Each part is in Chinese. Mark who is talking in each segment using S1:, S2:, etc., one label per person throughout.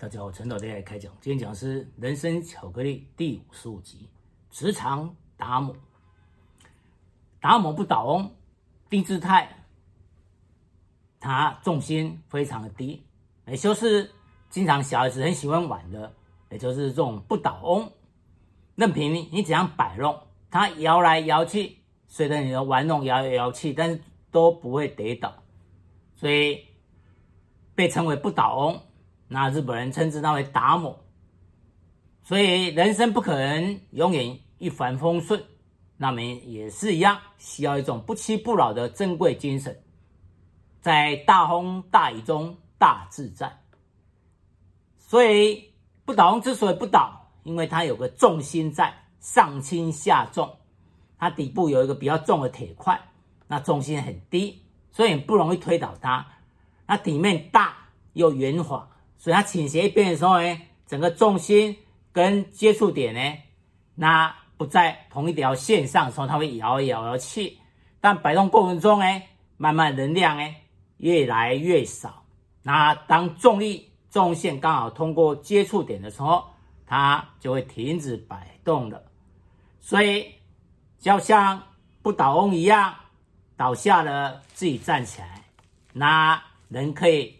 S1: 大家好，陈导在开讲。今天讲的是《人生巧克力》第五十五集：职场达摩。达摩不倒翁，低姿态，他重心非常的低，也就是经常小孩子很喜欢玩的，也就是这种不倒翁。任凭你你怎样摆弄，它摇来摇去，随着你的玩弄摇来摇去，但是都不会跌倒，所以被称为不倒翁。那日本人称之他为达摩，所以人生不可能永远一帆风顺，那么也是一样，需要一种不屈不挠的珍贵精神，在大风大雨中大自在。所以不倒翁之所以不倒，因为它有个重心在，上轻下重，它底部有一个比较重的铁块，那重心很低，所以不容易推倒它。那底面大又圆滑。所以它倾斜一边的时候呢，整个重心跟接触点呢，那不在同一条线上的时候，它会摇一摇摇去。但摆动过程中呢，慢慢能量呢越来越少。那当重力重线刚好通过接触点的时候，它就会停止摆动了。所以就像不倒翁一样，倒下了自己站起来，那人可以。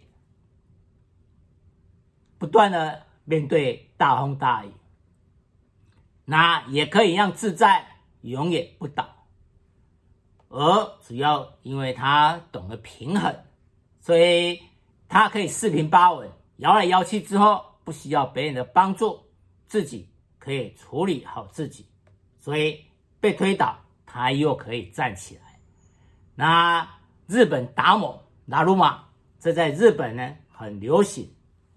S1: 不断的面对大风大雨，那也可以让自在永远不倒。而主要因为他懂得平衡，所以他可以四平八稳，摇来摇去之后不需要别人的帮助，自己可以处理好自己，所以被推倒他又可以站起来。那日本达摩拉鲁玛，这在日本呢很流行。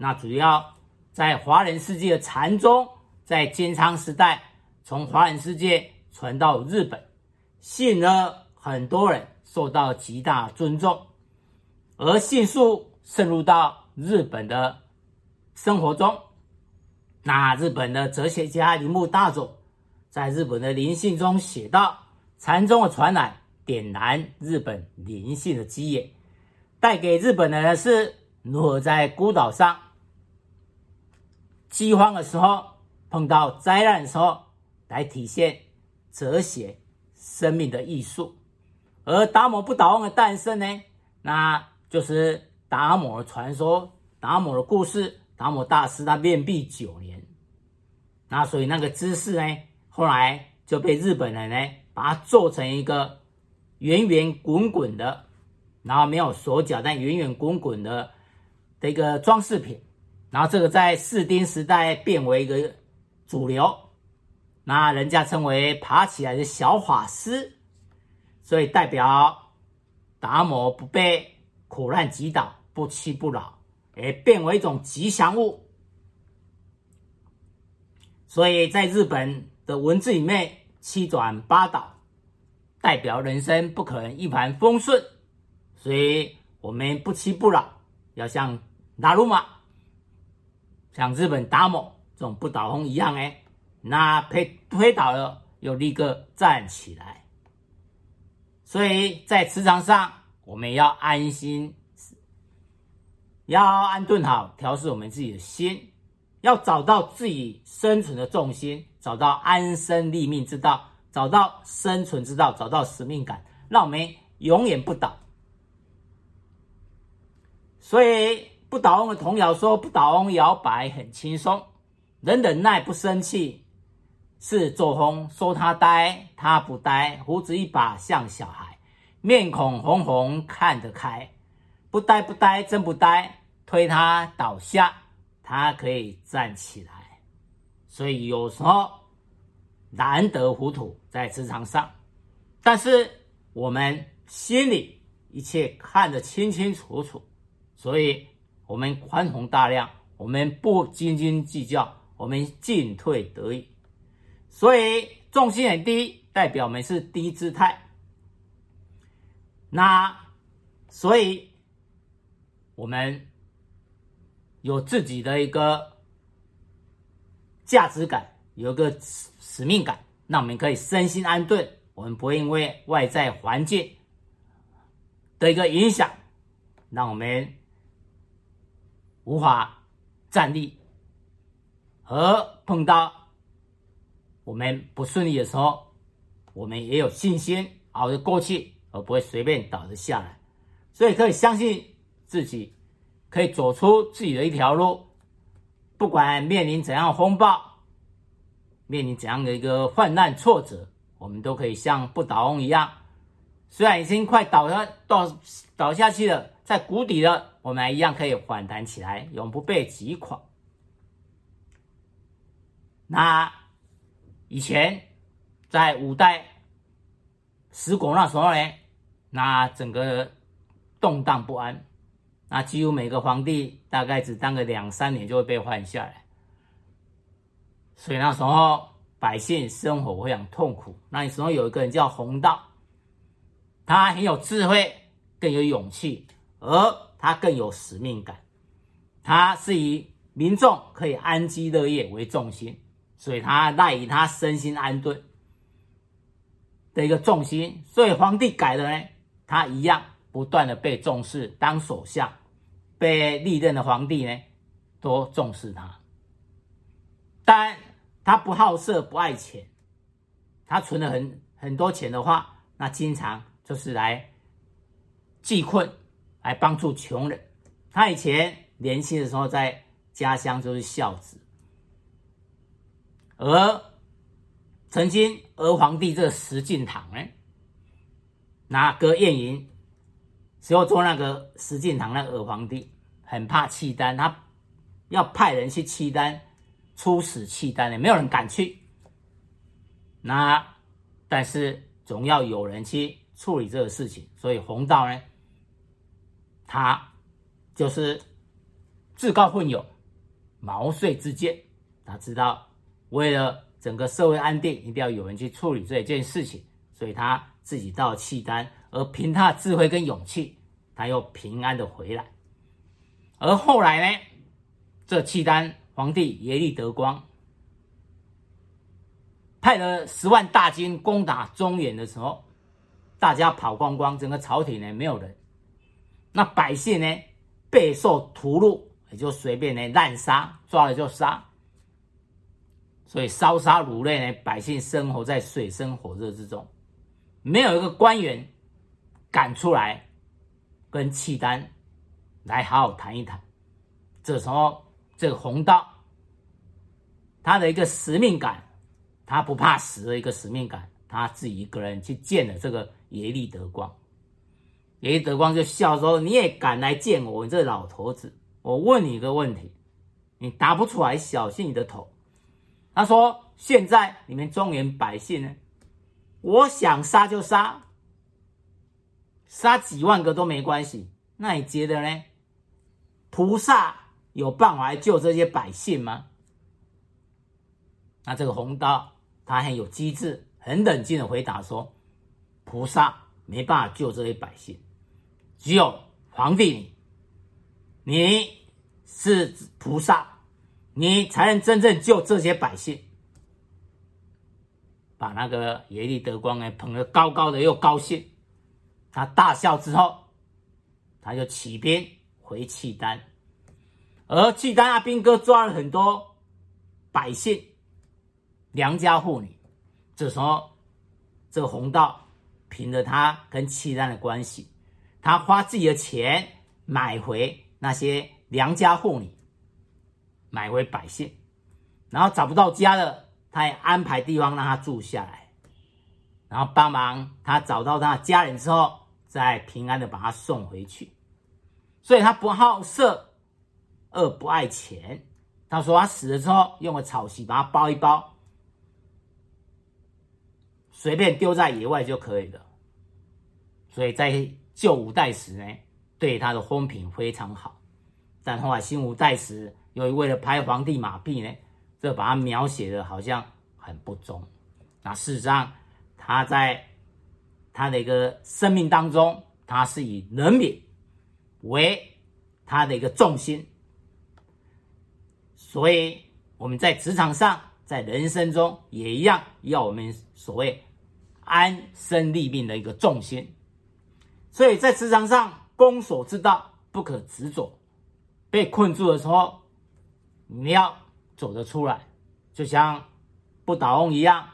S1: 那主要在华人世界的禅宗，在镰仓时代从华人世界传到日本，吸引了很多人，受到极大尊重，而迅速渗入到日本的生活中。那日本的哲学家铃木大佐在日本的灵性中写道：“禅宗的传来，点燃日本灵性的基业，带给日本人的是如何在孤岛上。”饥荒的时候，碰到灾难的时候，来体现哲学生命的艺术。而达摩不倒翁的诞生呢，那就是达摩的传说、达摩的故事。达摩大师他面壁九年，那所以那个姿势呢，后来就被日本人呢把它做成一个圆圆滚滚的，然后没有手脚但圆圆滚滚的的一个装饰品。然后这个在四丁时代变为一个主流，那人家称为爬起来的小法师，所以代表达摩不被苦难击倒，不屈不挠，而变为一种吉祥物。所以在日本的文字里面，七转八倒代表人生不可能一帆风顺，所以我们不屈不挠，要像拉鲁马。像日本达摩这种不倒翁一样，哎，那被推倒了又立刻站起来。所以在职场上，我们要安心，要安顿好，调试我们自己的心，要找到自己生存的重心，找到安身立命之道，找到生存之道，找到使命感，让我们永远不倒。所以。不倒翁的童谣说：“不倒翁摇摆很轻松，人忍耐不生气，是作风。说他呆，他不呆，胡子一把像小孩，面孔红红看得开。不呆不呆，真不呆，推他倒下，他可以站起来。所以有时候难得糊涂在职场上，但是我们心里一切看得清清楚楚，所以。”我们宽宏大量，我们不斤斤计较，我们进退得宜。所以重心很低，代表我们是低姿态。那所以我们有自己的一个价值感，有一个使命感，那我们可以身心安顿。我们不会因为外在环境的一个影响，让我们。无法站立，而碰到我们不顺利的时候，我们也有信心熬得过去，而不会随便倒得下来。所以可以相信自己，可以走出自己的一条路，不管面临怎样的风暴，面临怎样的一个患难挫折，我们都可以像不倒翁一样。虽然已经快倒下倒倒下去了，在谷底了，我们一样可以反弹起来，永不被击垮。那以前在五代十国那时候呢，那整个动荡不安，那几乎每个皇帝大概只当个两三年就会被换下来，所以那时候百姓生活非常痛苦。那时候有一个人叫弘道。他很有智慧，更有勇气，而他更有使命感。他是以民众可以安居乐业为重心，所以他赖以他身心安顿的一个重心。所以皇帝改了呢，他一样不断的被重视，当首相，被历任的皇帝呢都重视他。但他不好色，不爱钱，他存了很很多钱的话，那经常。就是来济困，来帮助穷人。他以前年轻的时候在家乡就是孝子，而曾经儿皇帝这个石敬瑭呢，拿割宴饮，时候做那个石敬瑭那个皇帝很怕契丹，他要派人去契丹出使契丹的，没有人敢去。那但是总要有人去。处理这个事情，所以弘道呢，他就是自告奋勇、毛遂自荐。他知道为了整个社会安定，一定要有人去处理这件事情，所以他自己到契丹，而凭他的智慧跟勇气，他又平安的回来。而后来呢，这契丹皇帝耶律德光派了十万大军攻打中原的时候。大家跑光光，整个朝廷呢没有人，那百姓呢备受屠戮，也就随便呢滥杀，抓了就杀。所以烧杀掳掠呢，百姓生活在水深火热之中，没有一个官员敢出来跟契丹来好好谈一谈。这时候，这个弘道他的一个使命感，他不怕死的一个使命感，他自己一个人去见了这个。耶律德光，耶德光就笑说：“你也敢来见我？你这老头子！我问你一个问题，你答不出来，小心你的头。”他说：“现在你们中原百姓呢，我想杀就杀，杀几万个都没关系。那你觉得呢？菩萨有办法来救这些百姓吗？”那这个红刀他很有机智，很冷静的回答说。菩萨没办法救这些百姓，只有皇帝你，你是菩萨，你才能真正救这些百姓。把那个耶律德光呢捧得高高的，又高兴。他大笑之后，他就起兵回契丹，而契丹阿兵哥抓了很多百姓、良家妇女。这时候，这个弘道。凭着他跟契丹的关系，他花自己的钱买回那些良家妇女，买回百姓，然后找不到家了，他也安排地方让他住下来，然后帮忙他找到他的家人之后，再平安的把他送回去。所以他不好色，二不爱钱。他说他死了之后，用个草席把他包一包。随便丢在野外就可以了，所以在旧五代时呢，对他的风评非常好。但后来新五代时，由于为了拍皇帝马屁呢，这把他描写的好像很不忠。那事实上，他在他的一个生命当中，他是以人民为他的一个重心。所以我们在职场上，在人生中也一样，要我们所谓。安身立命的一个重心，所以在职场上，攻守之道不可执着。被困住的时候，你要走得出来，就像不倒翁一样，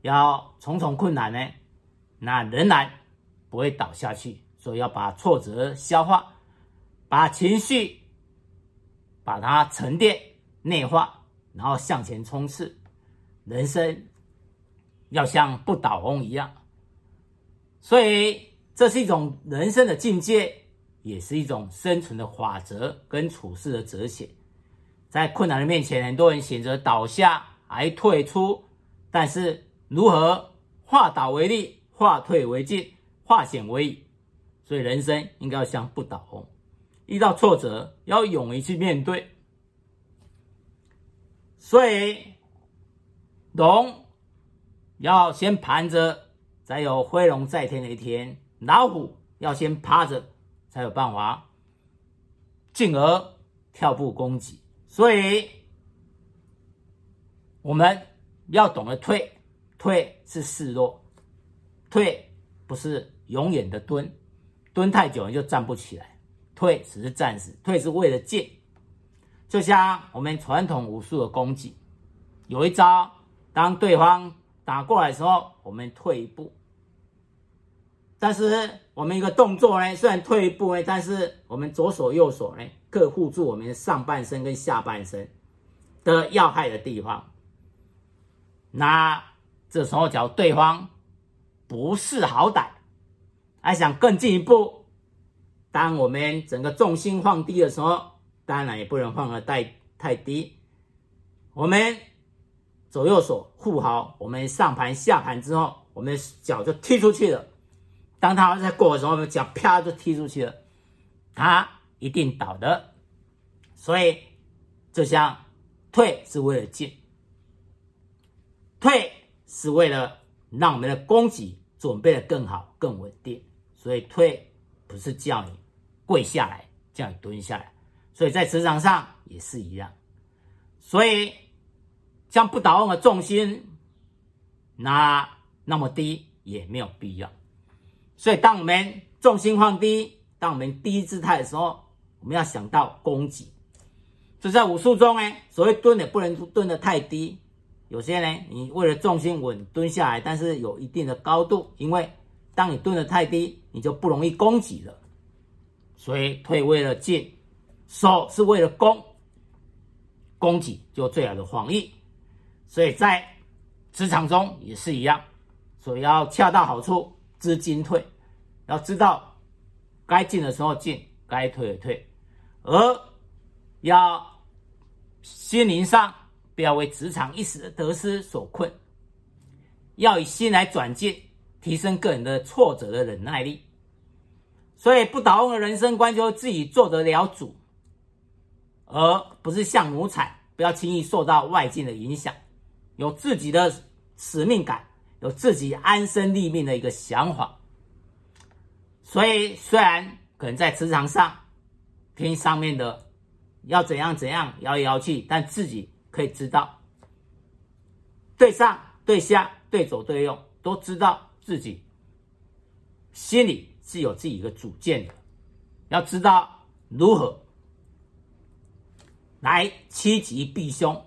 S1: 要重重困难呢，那仍然不会倒下去。所以要把挫折消化，把情绪把它沉淀内化，然后向前冲刺。人生要像不倒翁一样，所以这是一种人生的境界，也是一种生存的法则跟处事的哲学。在困难的面前，很多人选择倒下而退出，但是如何化倒为立，化退为进，化险为夷？所以人生应该要像不倒翁，遇到挫折要勇于去面对。所以龙要先盘着，才有飞龙在天的一天；老虎要先趴着，才有办法进而跳步攻击。所以，我们要懂得退，退是示弱，退不是永远的蹲，蹲太久你就站不起来。退只是暂时，退是为了进。就像我们传统武术的攻击，有一招，当对方打过来的时候，我们退一步。但是我们一个动作呢，虽然退一步呢，但是我们左手右手呢，各护住我们的上半身跟下半身的要害的地方。那这时候，假如对方不识好歹，还想更进一步，当我们整个重心放低的时候，当然也不能放得太太低。我们左右手护好我们上盘下盘之后，我们脚就踢出去了。当他在过的时候，我们脚啪就踢出去了，他一定倒的。所以，就像退是为了进，退是为了让我们的攻击准备的更好、更稳定。所以，退不是叫你跪下来，叫你蹲下来。所以在职场上也是一样。所以，像不倒翁的重心拿那么低也没有必要。所以，当我们重心放低，当我们低姿态的时候，我们要想到攻击。就在武术中呢，所谓蹲也不能蹲得太低。有些呢，你为了重心稳蹲下来，但是有一定的高度，因为当你蹲得太低，你就不容易攻击了。所以退为了进，守是为了攻，攻击就最好的防御。所以在职场中也是一样，所以要恰到好处。知进退，要知道该进的时候进，该退的退，而要心灵上不要为职场一时的得失所困，要以心来转进，提升个人的挫折的忍耐力。所以不倒翁的人生观就是自己做得了主，而不是像奴才，不要轻易受到外境的影响，有自己的使命感。有自己安身立命的一个想法，所以虽然可能在职场上听上面的要怎样怎样摇来摇去，但自己可以知道，对上对下对左对右都知道自己心里是有自己一个主见的，要知道如何来趋吉避凶。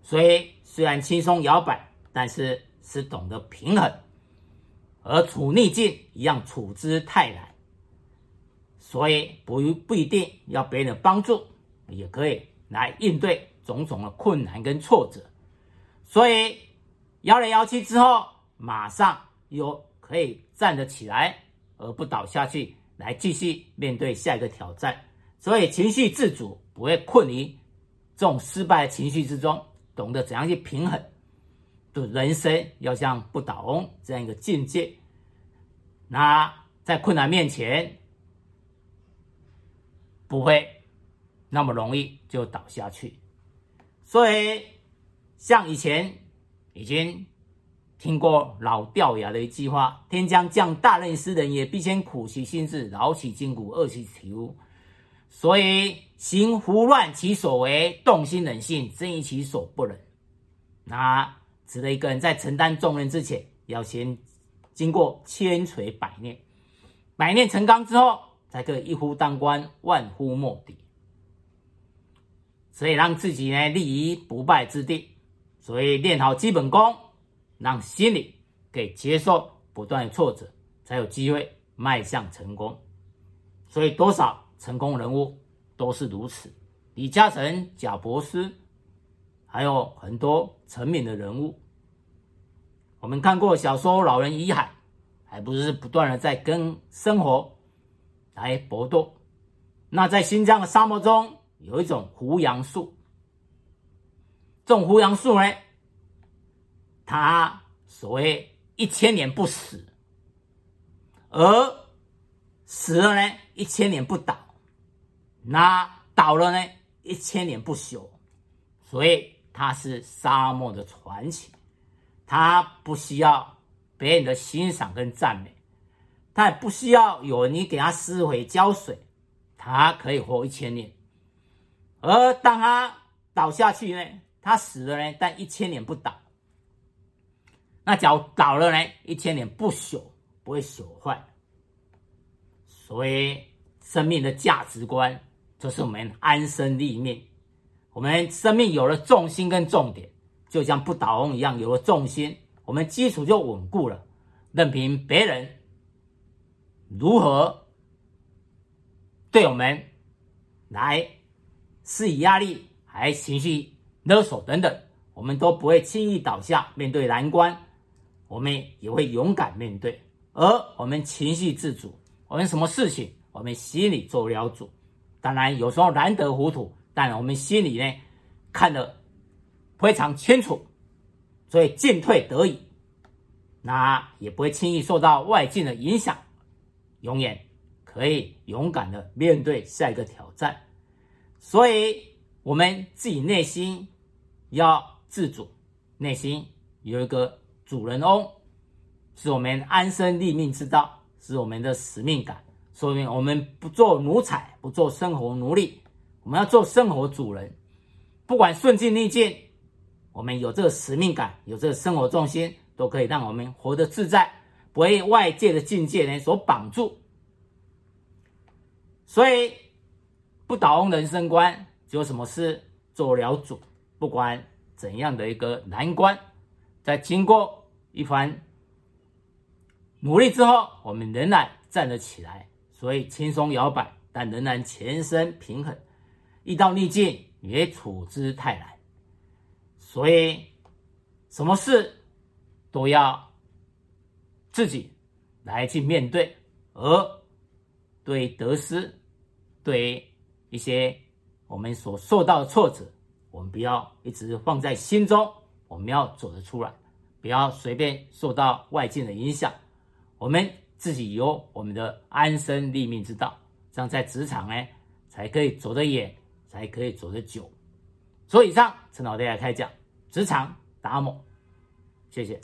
S1: 所以虽然轻松摇摆，但是。是懂得平衡，而处逆境一样处之泰然，所以不不一定要别人的帮助，也可以来应对种种的困难跟挫折。所以摇来摇去之后，马上又可以站得起来，而不倒下去，来继续面对下一个挑战。所以情绪自主，不会困于这种失败的情绪之中，懂得怎样去平衡。人生要像不倒翁这样一个境界，那在困难面前不会那么容易就倒下去。所以，像以前已经听过老掉牙的一句话：“天将降大任于斯人也，必先苦其心志，劳其筋骨，饿其体肤。”所以，行胡乱其所为，动心忍性，增益其所不能。那。指的一个人在承担重任之前，要先经过千锤百炼，百炼成钢之后，才可以一夫当关，万夫莫敌。所以让自己呢立于不败之地。所以练好基本功，让心里可以接受不断的挫折，才有机会迈向成功。所以多少成功人物都是如此，李嘉诚、贾伯斯，还有很多成名的人物。我们看过小说《老人与海》，还不是不断的在跟生活来搏斗。那在新疆的沙漠中，有一种胡杨树。这种胡杨树呢，它所谓一千年不死，而死了呢，一千年不倒。那倒了呢，一千年不朽。所以它是沙漠的传奇。他不需要别人的欣赏跟赞美，他也不需要有人你给他施肥浇水，他可以活一千年。而当他倒下去呢，他死了呢，但一千年不倒。那脚倒了呢，一千年不朽，不会朽坏。所以生命的价值观就是我们安身立命，我们生命有了重心跟重点。就像不倒翁一样，有了重心，我们基础就稳固了。任凭别人如何对我们来施以压力，还情绪勒索等等，我们都不会轻易倒下。面对难关，我们也会勇敢面对。而我们情绪自主，我们什么事情，我们心里做了主。当然，有时候难得糊涂，但我们心里呢，看得。非常清楚，所以进退得宜，那也不会轻易受到外境的影响，永远可以勇敢的面对下一个挑战。所以，我们自己内心要自主，内心有一个主人翁，是我们安身立命之道，是我们的使命感。说明，我们不做奴才，不做生活奴隶，我们要做生活主人，不管顺境逆境。我们有这个使命感，有这个生活重心，都可以让我们活得自在，不为外界的境界呢所绑住。所以，不倒翁人生观，就有什么事做了主，不管怎样的一个难关，在经过一番努力之后，我们仍然站了起来。所以轻松摇摆，但仍然全身平衡。遇到逆境，也处之泰然。所以，什么事都要自己来去面对，而对得失，对一些我们所受到的挫折，我们不要一直放在心中，我们要走得出来，不要随便受到外界的影响。我们自己有我们的安身立命之道，这样在职场呢，才可以走得远，还可以走得久。所以，以上陈老爹来开讲。职场达摩，谢谢。